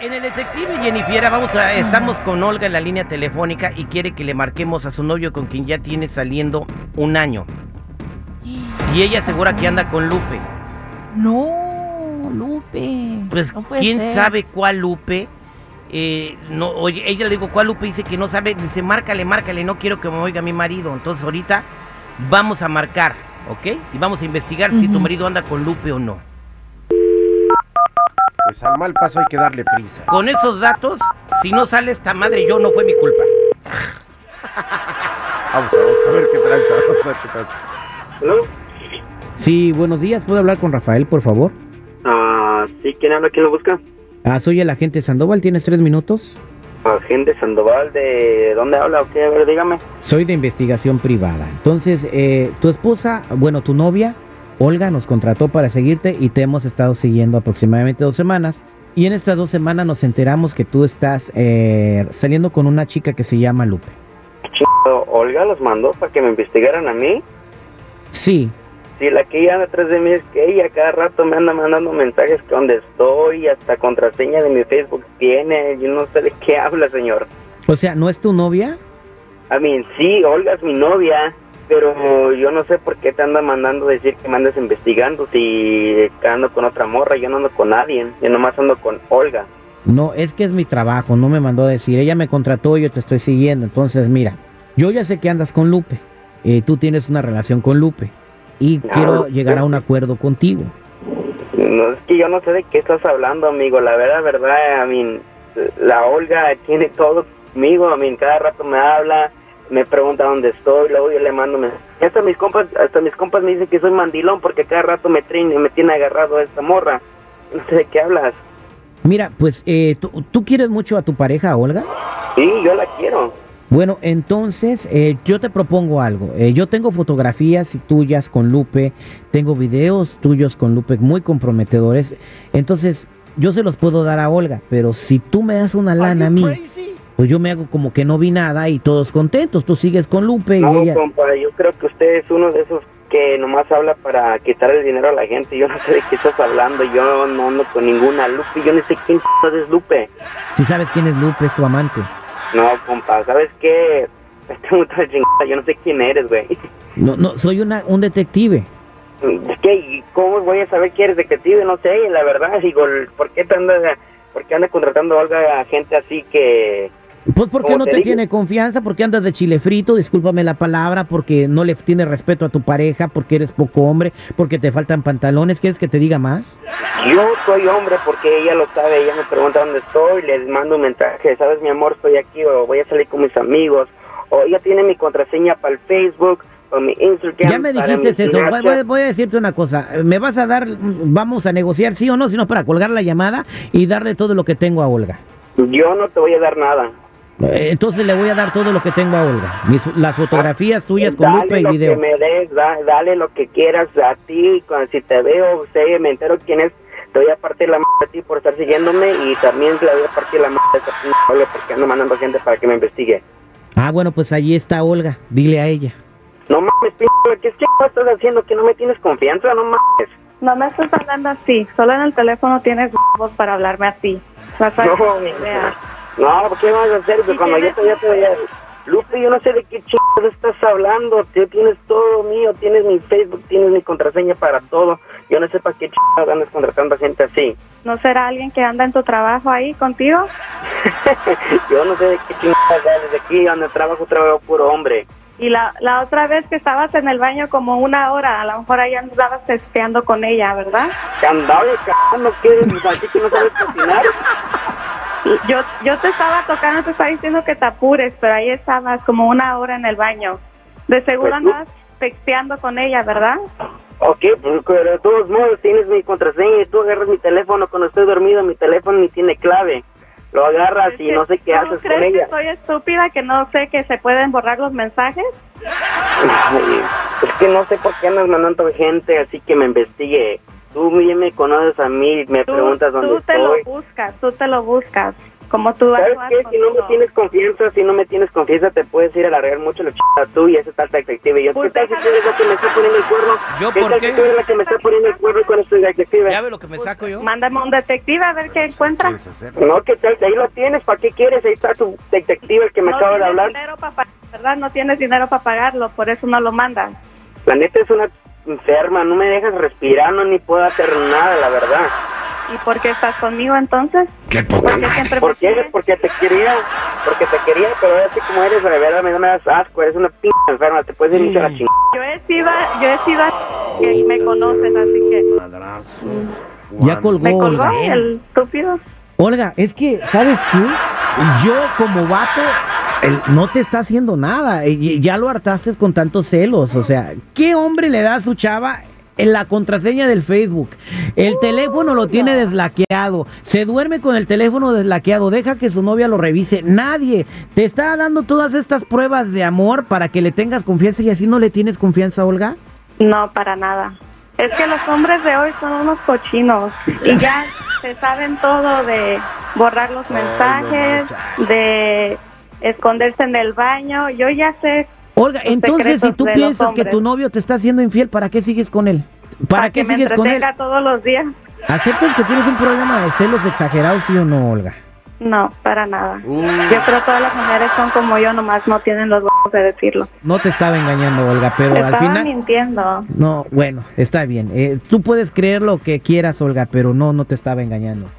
En el detective Jennifer, vamos a, estamos con Olga en la línea telefónica y quiere que le marquemos a su novio con quien ya tiene saliendo un año. Y ella asegura que anda con Lupe. No, Lupe. Pues no quién ser. sabe cuál Lupe. Eh, no, oye, ella le digo cuál Lupe dice que no sabe, dice márcale, márcale, no quiero que me oiga mi marido. Entonces ahorita vamos a marcar, ¿ok? Y vamos a investigar si tu marido anda con Lupe o no. Pues al mal paso hay que darle prisa. Con esos datos, si no sale esta madre yo, no fue mi culpa. Vamos, vamos a ver qué tranza, vamos a ver qué tranza. ¿Aló? Sí, buenos días. ¿Puedo hablar con Rafael, por favor? Ah, sí, ¿quién habla? ¿Quién lo busca? Ah, soy el agente Sandoval. ¿Tienes tres minutos? Agente Sandoval, ¿de dónde habla o qué? A ver, dígame. Soy de investigación privada. Entonces, eh, tu esposa, bueno, tu novia, Olga, nos contrató para seguirte y te hemos estado siguiendo aproximadamente dos semanas. Y en estas dos semanas nos enteramos que tú estás eh, saliendo con una chica que se llama Lupe. Chingado, Olga los mandó para que me investigaran a mí. Sí, Sí, la que ella anda atrás de mí es que ella cada rato me anda mandando mensajes que donde estoy, hasta contraseña de mi Facebook tiene. Yo no sé de qué habla, señor. o sea, ¿no es tu novia? A mí, sí, Olga es mi novia, pero yo no sé por qué te anda mandando decir que me andes investigando si ando con otra morra. Yo no ando con nadie, yo nomás ando con Olga. No, es que es mi trabajo, no me mandó a decir. Ella me contrató y yo te estoy siguiendo. Entonces, mira, yo ya sé que andas con Lupe. Eh, tú tienes una relación con Lupe. Y No, quiero llegar a un acuerdo contigo. No, es que yo no sé de qué estás hablando, amigo. La verdad, verdad, a mí, la Olga tiene todo conmigo. A mí, cada rato me habla, me pregunta dónde estoy, luego yo le mando mensajes. Hasta mis compas, hasta mis compas me dicen que soy mandilón porque cada rato me, traen, me tiene agarrado a esta morra. No sé de qué hablas. Mira, pues, eh, ¿tú, tú quieres mucho a tu pareja, Olga? Sí, yo la quiero. Bueno, entonces eh, yo te propongo algo. Eh, yo tengo fotografías tuyas con Lupe, tengo videos tuyos con Lupe muy comprometedores. Entonces, yo se los puedo dar a Olga, pero si tú me das una lana a mí, pues yo me hago como que no vi nada y todos contentos. Tú sigues con Lupe y No, ella... compa, yo creo que usted es uno de esos que nomás habla para quitar el dinero a la gente. Yo no sé de qué estás hablando. Yo no ando con ninguna Lupe. Yo no sé quién es Lupe. Si sabes quién es Lupe, es tu amante. No, compa, ¿sabes qué? Este muchacho chingada, yo no sé quién eres, güey. No, no, soy una, un detective. ¿y ¿cómo voy a saber que eres detective? No sé, la verdad, digo, ¿por qué te andas, por qué anda contratando a gente así que... Pues porque no te tiene confianza, porque andas de chile frito, discúlpame la palabra, porque no le tienes respeto a tu pareja, porque eres poco hombre, porque te faltan pantalones. ¿Quieres que te diga más? Yo soy hombre porque ella lo sabe, ella me pregunta dónde estoy, les mando un mensaje, sabes mi amor, estoy aquí o voy a salir con mis amigos, o ella tiene mi contraseña para el Facebook o mi Instagram. Ya me dijiste eso. Voy- voy a decirte una cosa. Me vas a dar, vamos a negociar sí o no, sino para colgar la llamada y darle todo lo que tengo a Olga. Yo no te voy a dar nada. Eh, Entonces le voy a dar todo lo que tengo a Olga. Mis- las fotografías tuyas con dale Lupe y lo video. que me des, da- dale lo que quieras a ti, cuando, si te veo, sé, me entero quién es, te voy a partir la m a ti por estar siguiéndome y también le voy a partir la m a esa p- Olga porque ando mandando gente para que me investigue. Ah, bueno, pues allí está Olga. Dile a ella. No mames, p ¿qué estás haciendo? ¿Que no me tienes confianza? No mames. No me estás hablando así, solo en el teléfono tienes voz para hablarme así. Vas a No, No, ¿qué vas a hacer? ¿Y Cuando yo te, ya te voy a... Lupe, yo no sé de qué chingados estás hablando. Tú tienes todo mío, tienes mi Facebook, tienes mi contraseña para todo. Yo no sé para qué chingados andas contratando a gente así. ¿No será alguien que anda en tu trabajo ahí contigo? yo no sé de qué chingados desde aquí donde trabajo, trabajo puro hombre. Y la, la otra vez que estabas en el baño como una hora, a lo mejor ahí andabas testeando con ella, ¿verdad? Andaba cagando, ¿qué? Que no sabes cocinar. Yo, yo te estaba tocando, te estaba diciendo que te apures, pero ahí estabas como una hora en el baño. De seguro Pues andabas texteando con ella, ¿verdad? Ok, pues pero de todos modos tienes mi contraseña y tú agarras mi teléfono cuando estoy dormido, mi teléfono ni tiene clave. Lo agarras y no sé qué ¿tú haces crees con ella. que soy estúpida que no sé que se pueden borrar los mensajes? Ay, es que no sé por qué andas mandando gente así que me investigue. Tú bien me conoces a mí, me Tú, preguntas dónde tú te estoy. lo buscas, tú te lo buscas. como tú ¿Sabes qué? Si no me tienes confianza, si no me tienes confianza, te puedes ir a largar mucho la ch... tú y esa tal detective. Y yo, Pues ¿qué tal si tú eres la que me está poniendo el cuerno? ¿Yo ¿Qué por tal qué? si tú eres la que me está poniendo el cuerno con este detective? ¿Ya ve lo que me saco yo? Mándame un detective a ver qué encuentra. ¿Quieres hacer? No, ¿qué tal? Ahí lo tienes, ¿para qué quieres? Ahí está tu detective, el que me no acaba de tienes hablar. dinero para ¿verdad? No tienes dinero para pagarlo, por eso no lo mandas. La neta es una enferma, no me dejas respirar, no ni puedo hacer nada, la verdad. ¿Y por qué estás conmigo entonces? ¡Qué poca ¿Por qué siempre ¿Por qué? Porque te quería, porque te quería, pero ahora así como eres, de verdad, me, me das asco, eres una p enferma, te puedes ir a la chingada. Yo he sido, yo he sido que me conoces, así que Ya colgó, me colgó el estúpido. Olga, es que, ¿sabes qué? Yo como vato el- no te está haciendo nada. y- Ya lo hartaste con tantos celos. O sea, ¿qué hombre le da a su chava en la contraseña del Facebook? El teléfono lo tiene deslaqueado. Se duerme con el teléfono deslaqueado. Deja que su novia lo revise. Nadie te está dando todas estas pruebas de amor para que le tengas confianza y así no le tienes confianza, Olga. No, para nada. Es que los hombres de hoy son unos cochinos y ya se saben todo de borrar los mensajes, de esconderse en el baño. Yo ya sé Olga, entonces si tú piensas que tu novio te está haciendo infiel, ¿para qué sigues con él? ¿Para, para qué que me sigues con él? todos los días. ¿Aceptas que tienes un problema de celos exagerados, sí o no, Olga? No, para nada. Yo creo que todas las mujeres son como yo, nomás no tienen los huevos de decirlo. No te estaba engañando, Olga, pero Te al estaba final... mintiendo. No, bueno, está bien. Eh, tú puedes creer lo que quieras, Olga, pero no, no te estaba engañando.